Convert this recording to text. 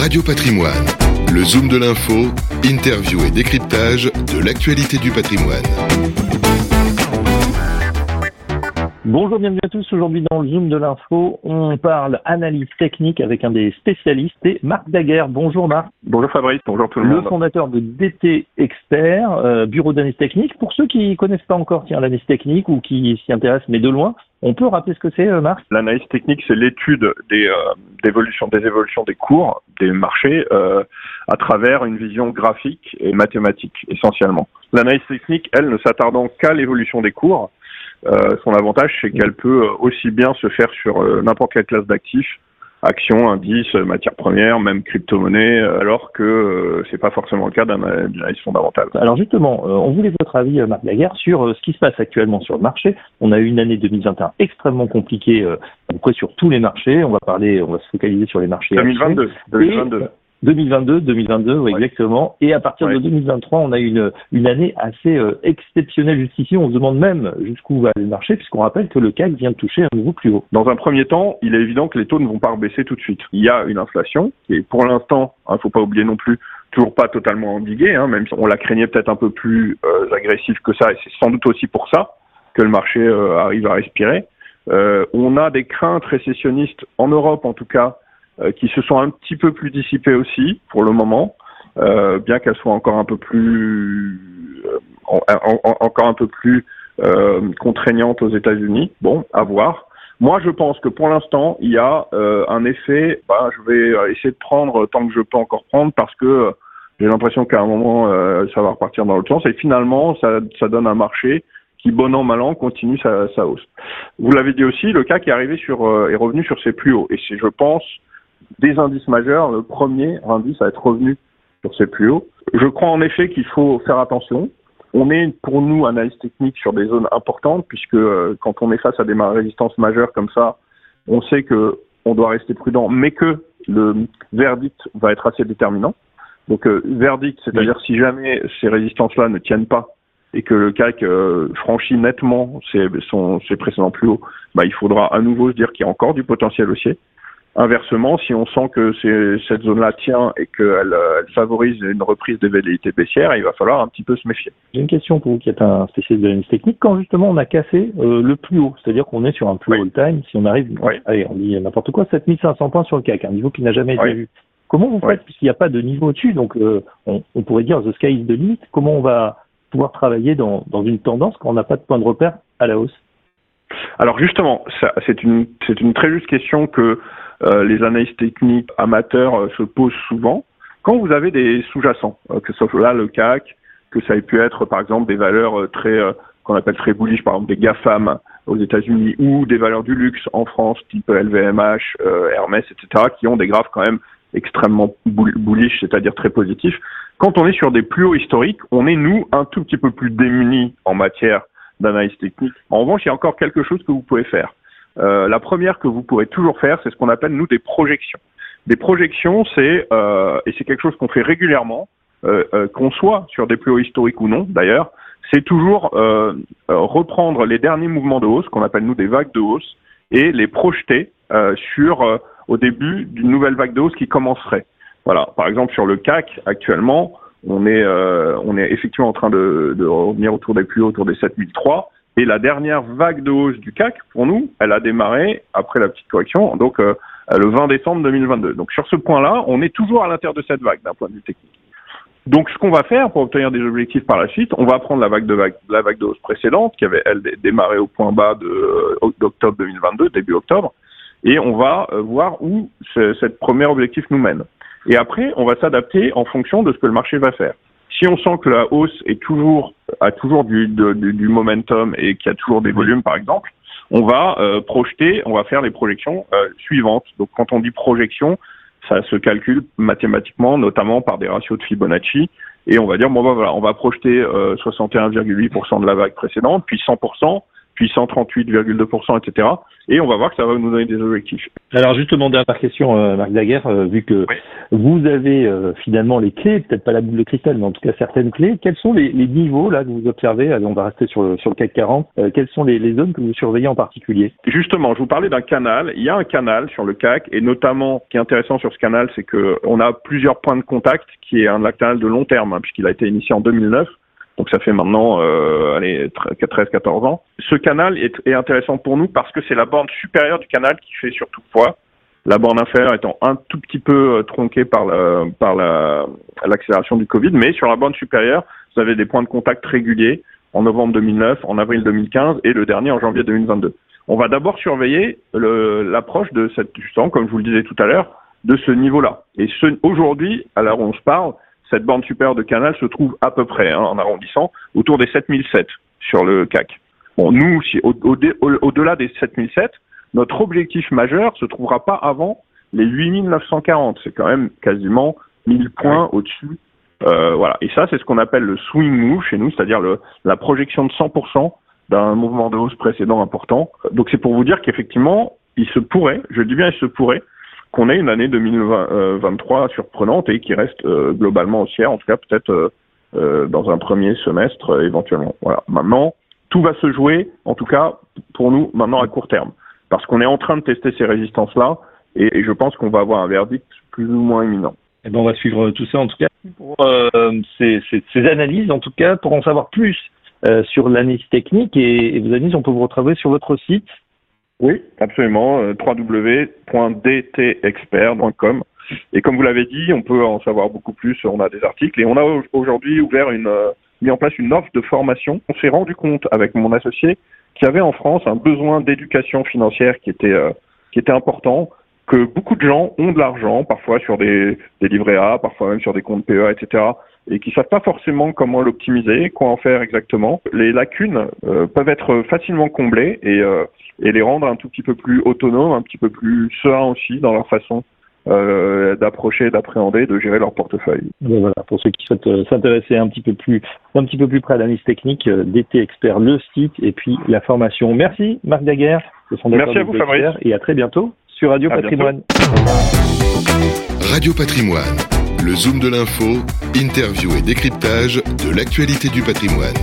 Radio Patrimoine, le zoom de l'info, interview et décryptage de l'actualité du patrimoine. Bonjour, bienvenue à tous. Aujourd'hui dans le Zoom de l'info, on parle analyse technique avec un des spécialistes, c'est Marc Daguerre. Bonjour Marc. Bonjour Fabrice, bonjour tout le, monde. Le fondateur de DT Expert, euh, bureau d'analyse technique. Pour ceux qui connaissent pas encore l'analyse technique ou qui s'y intéressent mais de loin, on peut rappeler ce que c'est, euh, Marc? L'analyse technique, c'est l'étude des, euh, évolutions, des évolutions des cours, des marchés, à travers une vision graphique et mathématique essentiellement. L'analyse technique, elle, ne s'attardant qu'à l'évolution des cours, euh, son avantage, c'est qu'elle peut aussi bien se faire sur euh, n'importe quelle classe d'actifs, actions, indices, matières premières, même crypto-monnaie, euh, alors que c'est pas forcément le cas d'une analyse fondamentale. Alors justement, on voulait votre avis, Marc Laguerre, sur ce qui se passe actuellement sur le marché. On a eu une année 2021 extrêmement compliquée, sur tous les marchés. On va parler, on va se focaliser sur les marchés. 2022. 2022. 2022, 2022, oui, exactement. Et à partir de 2023, on a une, une année assez euh, exceptionnelle jusqu'ici. On se demande même jusqu'où va le marché, puisqu'on rappelle que le CAC vient de toucher un nouveau plus haut. Dans un premier temps, il est évident que les taux ne vont pas baisser tout de suite. Il y a une inflation qui est pour l'instant, il hein, ne faut pas oublier non plus, toujours pas totalement endiguée, hein, même si on la craignait peut-être un peu plus euh, agressive que ça, et c'est sans doute aussi pour ça que le marché euh, arrive à respirer. on a des craintes récessionnistes en Europe, en tout cas, euh, qui se sont un petit peu plus dissipées aussi pour le moment, euh, bien qu'elles soient encore un peu plus euh, encore un peu plus contraignantes aux États-Unis. Bon, à voir. Moi, je pense que pour l'instant, il y a un effet. Bah, je vais essayer de prendre tant que je peux encore prendre parce que j'ai l'impression qu'à un moment, ça va repartir dans l'autre sens. Et finalement, ça, ça donne un marché qui, bon an, mal an, continue sa, sa hausse. Vous l'avez dit aussi, le cas qui est arrivé sur, est revenu sur ses plus hauts. Et c'est, je pense, des indices majeurs, le premier indice à être revenu sur ses plus hauts. Je crois en effet qu'il faut faire attention. On est pour nous analyse technique sur des zones importantes puisque euh, quand on est face à des résistances majeures comme ça, on sait que on doit rester prudent, mais que le verdict va être assez déterminant. Donc euh, verdict, c'est-à-dire si jamais ces résistances-là ne tiennent pas et que le CAC euh, franchit nettement ses, son, ses précédents plus hauts, bah, il faudra à nouveau se dire qu'il y a encore du potentiel haussier. Inversement, si on sent que cette zone-là tient et qu'elle elle favorise une reprise des velléités baissières, il va falloir un petit peu se méfier. J'ai une question pour vous qui êtes un spécialiste de l'analyse technique. Quand justement on a cassé euh, le plus haut, c'est-à-dire qu'on est sur un plus haut all-time, si on arrive, allez, on dit n'importe quoi, 7500 points sur le CAC, un niveau qui n'a jamais été vu. Comment vous faites, puisqu'il n'y a pas de niveau au-dessus, donc euh, on, on, pourrait dire the sky is the limit, comment on va pouvoir travailler dans, dans une tendance quand on n'a pas de point de repère à la hausse? Alors justement, c'est une, une très juste question que euh, les analystes techniques amateurs euh, se posent souvent. Quand vous avez des sous-jacents, euh, que ce soit là le CAC, que ça ait pu être par exemple des valeurs très qu'on appelle très bullish, par exemple des GAFAM aux États-Unis ou des valeurs du luxe en France, type LVMH, Hermès, etc., qui ont des graphes quand même extrêmement bullish, c'est-à-dire très positifs. Quand on est sur des plus hauts historiques, on est nous un tout petit peu plus démunis en matière d'analyse technique. En revanche, il y a encore quelque chose que vous pouvez faire. Euh, la première que vous pourrez toujours faire, c'est ce qu'on appelle nous des projections. Des projections, c'est euh, et c'est quelque chose qu'on fait régulièrement, euh, euh qu'on soit sur des plus hauts historiques ou non d'ailleurs, c'est toujours euh, euh, reprendre les derniers mouvements de hausse qu'on appelle nous des vagues de hausse et les projeter sur au début d'une nouvelle vague de hausse qui commencerait. Voilà, par exemple sur le CAC actuellement, on est on est effectivement en train de, de revenir autour des plus hauts, autour des 7003. Et la dernière vague de hausse du CAC, pour nous, elle a démarré après la petite correction, donc euh, le 20 décembre 2022. Donc sur ce point-là, on est toujours à l'intérieur de cette vague d'un point de vue technique. Donc ce qu'on va faire pour obtenir des objectifs par la suite, on va prendre la vague de vague, la vague de hausse précédente qui avait elle démarré au point bas d'octobre 2022, début octobre, et on va euh, voir où cette premier objectif nous mène. Et après, on va s'adapter en fonction de ce que le marché va faire. Si on sent que la hausse est toujours a toujours du, du momentum et qu'il y a toujours des volumes, par exemple, on va euh, projeter, on va faire les projections euh, suivantes. Donc, quand on dit projection, ça se calcule mathématiquement, notamment par des ratios de Fibonacci, et on va dire bon bah voilà, on va projeter 61,8% euh, de la vague précédente, puis 100%, puis 138,2%, etc. Et on va voir que ça va nous donner des objectifs. Alors justement, dernière question, euh, Marc Daguerre, euh, vu que vous avez euh, finalement les clés, peut-être pas la boule de cristal, mais en tout cas certaines clés, quels sont les, niveaux là que vous observez Allez, on va rester sur le, sur le CAC 40. quelles sont les, les, zones que vous surveillez en particulier? Justement, je vous parlais d'un canal. Il y a un canal sur le CAC, et notamment, ce qui est intéressant sur ce canal, c'est que on a plusieurs points de contact, qui est un canal de long terme, hein, puisqu'il a été initié en 2009 donc ça fait maintenant euh, allez 13-14 ans. Ce canal est, est, intéressant pour nous parce que c'est la bande supérieure du canal qui fait surtout poids. La bande inférieure étant un tout petit peu euh, tronquée par la, par l'accélération du Covid, mais sur la bande supérieure, vous avez des points de contact réguliers en novembre 2009, en avril 2015 et le dernier en janvier 2022. On va d'abord surveiller l'approche de cette justement, comme je vous le disais tout à l'heure, de ce niveau-là. Et ce, aujourd'hui, à l'heure où on se parle, cette bande supérieure de canal se trouve à peu près, hein, en arrondissant, autour des 7007 sur le CAC. Bon, nous, si, au-delà des 7007, notre objectif majeur se trouvera pas avant les 8940. C'est quand même quasiment 1000 points au-dessus. Euh, voilà. Et ça, c'est ce qu'on appelle le swing move chez nous, c'est-à-dire la projection de 100% d'un mouvement de hausse précédent important. Donc c'est pour vous dire qu'effectivement, il se pourrait, je dis bien il se pourrait, qu'on ait une année 2023 surprenante et qui reste euh, globalement haussière, en tout cas peut-être euh, euh, dans un premier semestre éventuellement. Voilà. Maintenant, tout va se jouer, en tout cas pour nous maintenant à court terme, parce qu'on est en train de tester ces résistances-là et, je pense qu'on va avoir un verdict plus ou moins imminent. Eh ben, on va suivre tout ça en tout cas pour ces, ces, analyses, en tout cas pour en savoir plus sur l'analyse technique et, et vos analyses, on peut vous retrouver sur votre site oui, absolument. Euh, www.dtexpert.com. Et comme vous l'avez dit, on peut en savoir beaucoup plus. On a des articles et on a aujourd'hui ouvert une, euh, mis en place une offre de formation. On s'est rendu compte avec mon associé qu'il y avait en France un besoin d'éducation financière qui était, euh, qui était important, que beaucoup de gens ont de l'argent, parfois sur des, des livrets A, parfois même sur des comptes PEA, etc et qui savent pas forcément comment l'optimiser, quoi en faire exactement. Les lacunes peuvent être facilement comblées et, et les rendre un tout petit peu plus autonomes, un petit peu plus sereins aussi dans leur façon euh, d'approcher, d'appréhender, de gérer leur portefeuille. voilà, pour ceux qui souhaitent euh, s'intéresser un petit peu plus, un petit peu plus près à l'analyse technique, euh, DT Expert, le site et puis la formation. Merci Marc Daguerre, le fondateur Merci à vous Fabrice. et à très bientôt sur Radio Patrimoine. Radio Patrimoine, le zoom de l'info, interview et décryptage de l'actualité du patrimoine.